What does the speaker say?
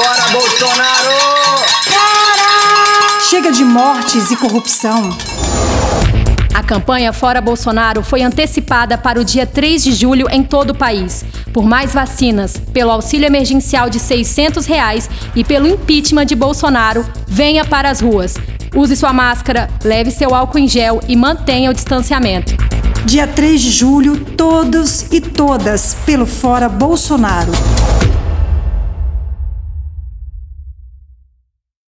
fora Bolsonaro! Chega de mortes e corrupção. A campanha Fora Bolsonaro foi antecipada para o dia 3 de julho em todo o país. Por mais vacinas, pelo auxílio emergencial de 600 reais e pelo impeachment de Bolsonaro, venha para as ruas. Use sua máscara, leve seu álcool em gel e mantenha o distanciamento. Dia 3 de julho, todos e todas pelo Fora Bolsonaro.